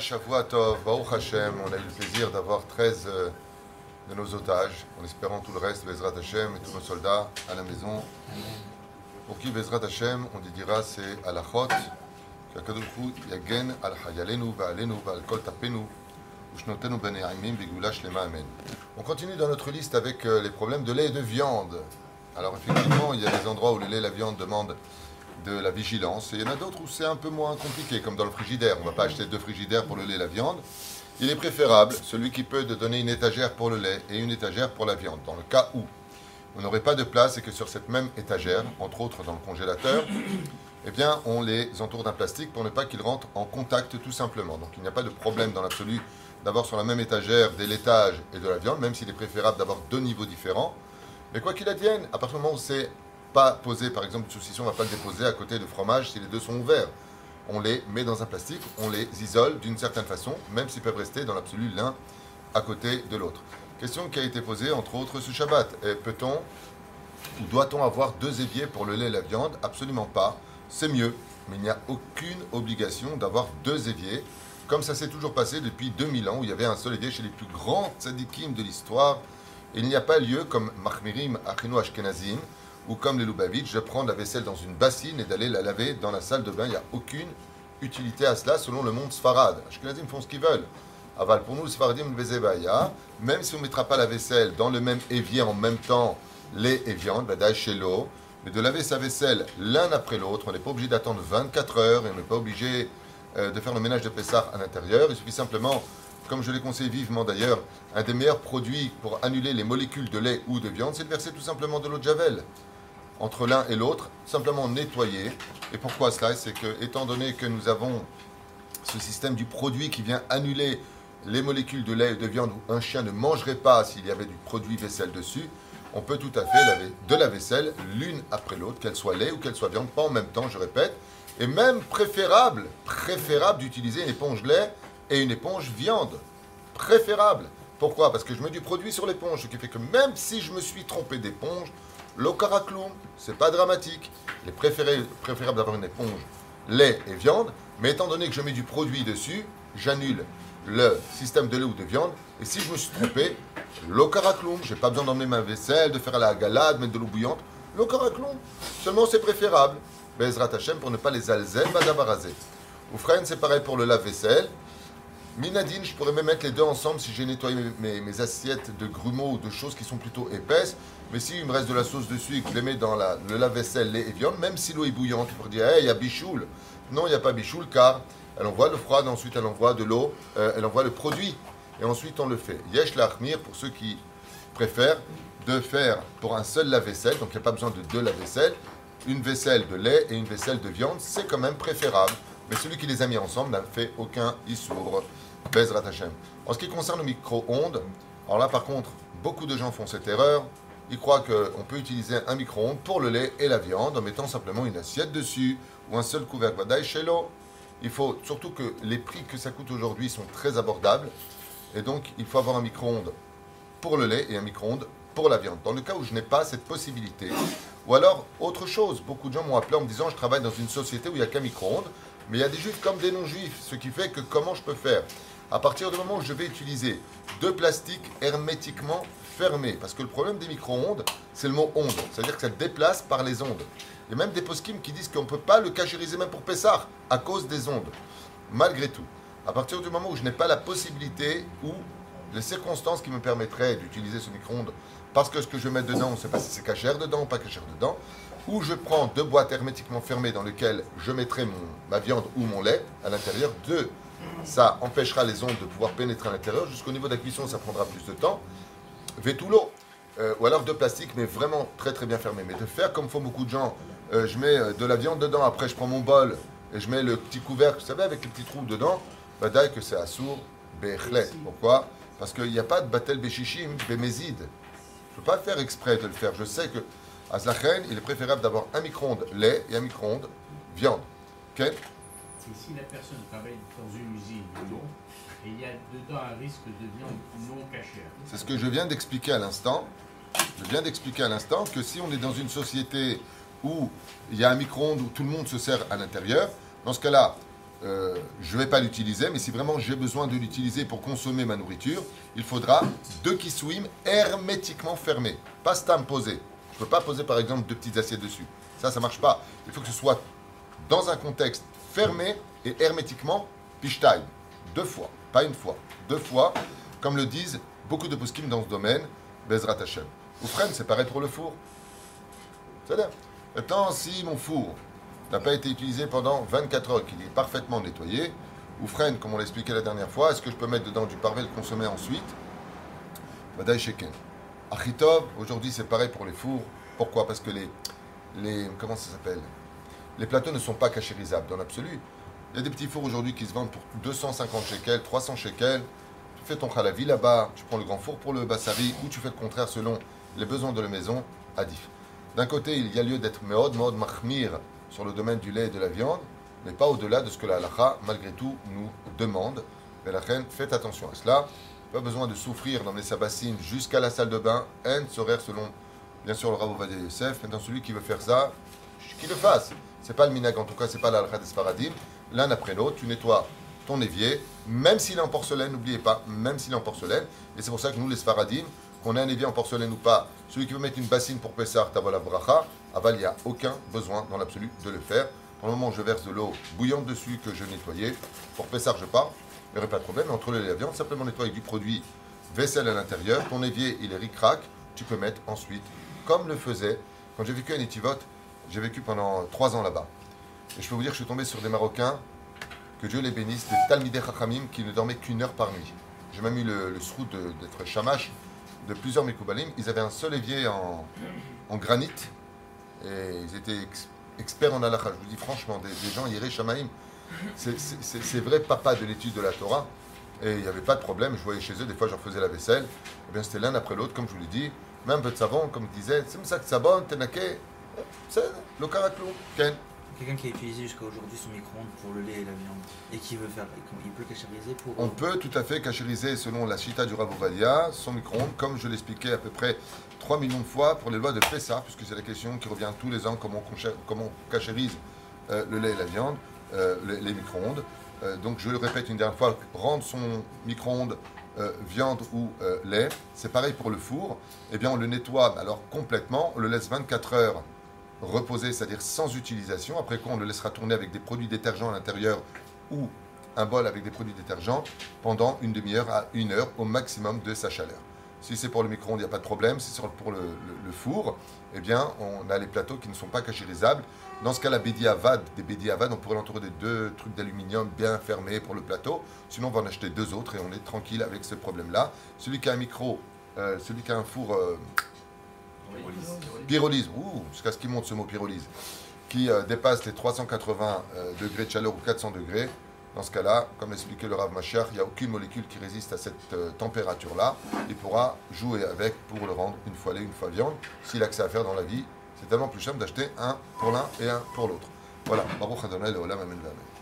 Shavua Tov, Baruch Hashem. On a eu le plaisir d'avoir 13 euh, de nos otages, en espérant tout le reste, Bezrat Hashem, et tous nos soldats à la maison. Pour qui Bezrat Hashem, on dira c'est Alachot, qu'Akadosh Yagen al Hayalenu, Ba'alenu, Ba'al Kol Tapenu, Ushnotenu Ben Yaimim, Begula Shlema Amen. On continue dans notre liste avec euh, les problèmes de lait et de viande. Alors effectivement, il y a des endroits où le lait et la viande demandent de la vigilance. Et il y en a d'autres où c'est un peu moins compliqué, comme dans le frigidaire. On ne va pas acheter deux frigidaires pour le lait et la viande. Il est préférable, celui qui peut, donner une étagère pour le lait et une étagère pour la viande. Dans le cas où on n'aurait pas de place et que sur cette même étagère, entre autres dans le congélateur, eh bien, on les entoure d'un plastique pour ne pas qu'ils rentrent en contact tout simplement. Donc il n'y a pas de problème dans l'absolu d'avoir sur la même étagère des laitages et de la viande, même s'il est préférable d'avoir deux niveaux différents. Mais quoi qu'il advienne, à partir du moment où c'est pas poser, par exemple, une saucisson, on va pas le déposer à côté de fromage si les deux sont ouverts. On les met dans un plastique, on les isole d'une certaine façon, même s'ils peuvent rester dans l'absolu l'un à côté de l'autre. Question qui a été posée, entre autres, ce Shabbat. Peut-on ou doit-on avoir deux éviers pour le lait et la viande? Absolument pas. C'est mieux, mais il n'y a aucune obligation d'avoir deux éviers, comme ça s'est toujours passé depuis 2000 ans, où il y avait un seul évier chez les plus grands tzadikim de l'histoire. Il n'y a pas lieu, comme Mahmirim Achinu Ashkenazim, ou comme les Lubavitch, de prendre la vaisselle dans une bassine et d'aller la laver dans la salle de bain. Il n'y a aucune utilité à cela selon le monde Sfarad. Ashkenazim font ce qu'ils veulent. Aval, pour nous, le Sfaradim, le même si on ne mettra pas la vaisselle dans le même évier en même temps, lait et viande, chez l'eau, mais de laver sa vaisselle l'un après l'autre, on n'est pas obligé d'attendre 24 heures et on n'est pas obligé euh, de faire le ménage de Pessah à l'intérieur. Il suffit simplement, comme je l'ai conseillé vivement d'ailleurs, un des meilleurs produits pour annuler les molécules de lait ou de viande, c'est de verser tout simplement de l'eau de Javel entre l'un et l'autre, simplement nettoyer. Et pourquoi cela? C'est que, étant donné que nous avons ce système du produit qui vient annuler les molécules de lait et de viande où un chien ne mangerait pas s'il y avait du produit vaisselle dessus, on peut tout à fait laver de la vaisselle l'une après l'autre, qu'elle soit lait ou qu'elle soit viande, pas en même temps, je répète. Et même préférable, préférable d'utiliser une éponge lait et une éponge viande. Préférable. Pourquoi? Parce que je mets du produit sur l'éponge, ce qui fait que même si je me suis trompé d'éponge, L'okaracloum, c'est pas dramatique. Il est préférable d'avoir une éponge lait et viande, mais étant donné que je mets du produit dessus, j'annule le système de lait ou de viande. Et si je me suis trompé, l'okaracloum, j'ai pas besoin d'emmener ma vaisselle, de faire la galade, mettre de l'eau bouillante. L'okaracloum, seulement c'est préférable. Bezrat Hashem pour ne pas les alzel, badabarazer. Ou c'est pareil pour le lave-vaisselle. Minadine, je pourrais même mettre les deux ensemble si j'ai nettoyé mes, assiettes de grumeaux ou de choses qui sont plutôt épaisses. Mais s'il me reste de la sauce dessus et que je les mets dans la, le lave-vaisselle, lait et viande, même si l'eau est bouillante, il faut dire, hey, il y a bichoul. Non, il n'y a pas bichoul car elle envoie le froid, ensuite elle envoie de l'eau, euh, elle envoie le produit. Et ensuite on le fait. Yesh l'achmir pour ceux qui préfèrent de faire pour un seul lave-vaisselle, donc il n'y a pas besoin de deux lave-vaisselle, une vaisselle de lait et une vaisselle de viande, c'est quand même préférable. Mais celui qui les a mis ensemble n'a fait aucun issour. Bezrat Hashem. En ce qui concerne le micro-ondes, alors là par contre, beaucoup de gens font cette erreur. Ils croient qu'on peut utiliser un micro-ondes pour le lait et la viande en mettant simplement une assiette dessus ou un seul couvercle. chez l'eau. Il faut surtout que les prix que ça coûte aujourd'hui sont très abordables. Et donc, il faut avoir un micro-ondes pour le lait et un micro-ondes pour la viande. Dans le cas où je n'ai pas cette possibilité, ou alors autre chose, beaucoup de gens m'ont appelé en me disant je travaille dans une société où il n'y a qu'un micro-ondes, mais il y a des juifs comme des non-juifs, ce qui fait que comment je peux faire à partir du moment où je vais utiliser deux plastiques hermétiquement fermés, parce que le problème des micro-ondes, c'est le mot onde, c'est-à-dire que ça déplace par les ondes. Il y a même des poskim qui disent qu'on ne peut pas le cachériser même pour Pessar, à cause des ondes. Malgré tout, à partir du moment où je n'ai pas la possibilité ou les circonstances qui me permettraient d'utiliser ce micro-ondes, parce que ce que je mets dedans, on ne sait pas si c'est cachère dedans ou pas cachère dedans, ou je prends deux boîtes hermétiquement fermées dans lesquelles je mettrai mon, ma viande ou mon lait à l'intérieur, deux ça empêchera les ondes de pouvoir pénétrer à l'intérieur. Jusqu'au niveau de la cuisson, ça prendra plus de temps. Vétulo, euh, ou alors de plastique, mais vraiment très très bien fermé. Mais de faire comme font beaucoup de gens, euh, je mets euh, de la viande dedans, après je prends mon bol et je mets le petit couvercle, vous savez, avec les petits trous dedans, bah que c'est assour, bechlet. Pourquoi? Parce qu'il n'y a pas de batel béchichim, bémézide. Je ne peux pas faire exprès de le faire. Je sais que à Zlachen, il est préférable d'avoir un micro-ondes lait et un micro-ondes viande. ok si la personne travaille dans une usine et il y a dedans un risque de viande non cachère. C'est ce que je viens d'expliquer à l'instant. Je viens d'expliquer à l'instant que si on est dans une société où il y a un micro-ondes où tout le monde se sert à l'intérieur, dans ce cas-là, euh, je ne vais pas l'utiliser, mais si vraiment j'ai besoin de l'utiliser pour consommer ma nourriture, il faudra deux kisouim hermétiquement fermés, pas stam posé. Je ne peux pas poser par exemple deux petites assiettes dessus. Ça, ça ne marche pas. Il faut que ce soit dans un contexte fermé et hermétiquement pishtai. Deux fois, pas une fois, deux fois, comme le disent beaucoup de poskim dans ce domaine, Bezrat Hashem. Ou c'est pareil pour le four. C'est-à-dire, maintenant, si mon four n'a pas été utilisé pendant 24 heures, qu'il est parfaitement nettoyé, ou comme on l'expliquait la dernière fois, est-ce que je peux mettre dedans du parvel consommer ensuite? Badaï Sheken. Achitov, aujourd'hui c'est pareil pour les fours. Pourquoi? Parce que les, les. Comment ça s'appelle? Les plateaux ne sont pas cachérisables dans l'absolu. Il y a des petits fours aujourd'hui qui se vendent pour 250 shekels, 300 shekels. Tu fais ton khalavi là-bas, tu prends le grand four pour le bassari, ou tu fais le contraire selon les besoins de la maison, adif. D'un côté, il y a lieu d'être meod, meod mahmir sur le domaine du lait et de la viande, mais pas au-delà de ce que la halakha, malgré tout, nous demande. Mais la reine, faites attention à cela. Pas besoin de souffrir d'emmener sa bassine jusqu'à la salle de bain. En serait selon, bien sûr, le Rav Ovadia Yosef. Maintenant, celui qui veut faire ça, qu'il le fasse. C'est pas le minag, en tout cas, c'est pas la halakha des. L'un après l'autre, tu nettoies ton évier, même s'il est en porcelaine, n'oubliez pas, même s'il est en porcelaine. Et c'est pour ça que nous, les sparadim, qu'on ait un évier en porcelaine ou pas, celui qui veut mettre une bassine pour Pessah, Tavola Bracha, Aval, il n'y a aucun besoin dans l'absolu de le faire. Pour le moment, je verse de l'eau bouillante dessus que je nettoyais. Pour Pessah, je pars. Il n'y aurait pas de problème. Entre la viande, simplement nettoyer du produit vaisselle à l'intérieur. Ton évier, il est ric-rac. Tu peux mettre ensuite, comme le faisait, quand j'ai vécu à Netivot, j'ai vécu pendant trois ans là-bas. Et je peux vous dire que je suis tombé sur des Marocains, que Dieu les bénisse, des Talmideh Chachamim qui ne dormaient qu'une heure par nuit. J'ai même eu le, le d'être chamash de plusieurs Mekoubalim, ils avaient un seul évier en, granit et ils étaient experts en halakha. Je vous dis franchement, des, gens, Yéré Shamaïm, c'est vrai papa de l'étude de la Torah. Et il n'y avait pas de problème, je voyais chez eux, des fois je refaisais la vaisselle. Et eh bien c'était l'un après l'autre, comme je vous l'ai dit. Même un peu de savon, comme il disait, c'est ça que savon, tenaké, c'est le caraklou, ken. Quelqu'un qui a utilisé jusqu'à aujourd'hui son micro-ondes pour le lait et la viande et qui veut faire, il peut cachériser pour. On peut tout à fait cachériser selon la chita du Ravovadia son micro-ondes, comme je l'expliquais à peu près 3 millions de fois pour les lois de Pessa, puisque c'est la question qui revient tous les ans comment on, comment cachérise euh, le lait et la viande, euh, les, micro-ondes. Euh, donc je le répète une dernière fois, rendre son micro-ondes viande ou lait, c'est pareil pour le four. Eh bien on le nettoie alors complètement, on le laisse 24 heures reposer, c'est-à-dire sans utilisation. Après quoi, on le laissera tourner avec des produits détergents à l'intérieur ou un bol avec des produits détergents pendant une demi-heure à une heure au maximum de sa chaleur. Si c'est pour le micro-ondes, il n'y a pas de problème. Si c'est pour le, four, eh bien, on a les plateaux qui ne sont pas cachérisables. Dans ce cas, la bédi avad, des on pourrait l'entourer de deux trucs d'aluminium bien fermés pour le plateau. Sinon, on va en acheter deux autres et on est tranquille avec ce problème-là. Celui qui a un micro, euh, celui qui a un four euh, Pyrolyse, jusqu'à ce qu'il monte ce mot pyrolyse, qui euh, dépasse les 380 euh, degrés de chaleur ou 400 degrés. Dans ce cas-là, comme l'expliquait le Rav Machar, il n'y a aucune molécule qui résiste à cette euh, température-là. Il pourra jouer avec pour le rendre une fois lait, une fois viande. S'il a que ça à faire dans la vie, c'est tellement plus simple d'acheter un pour l'un et un pour l'autre. Voilà. Amen.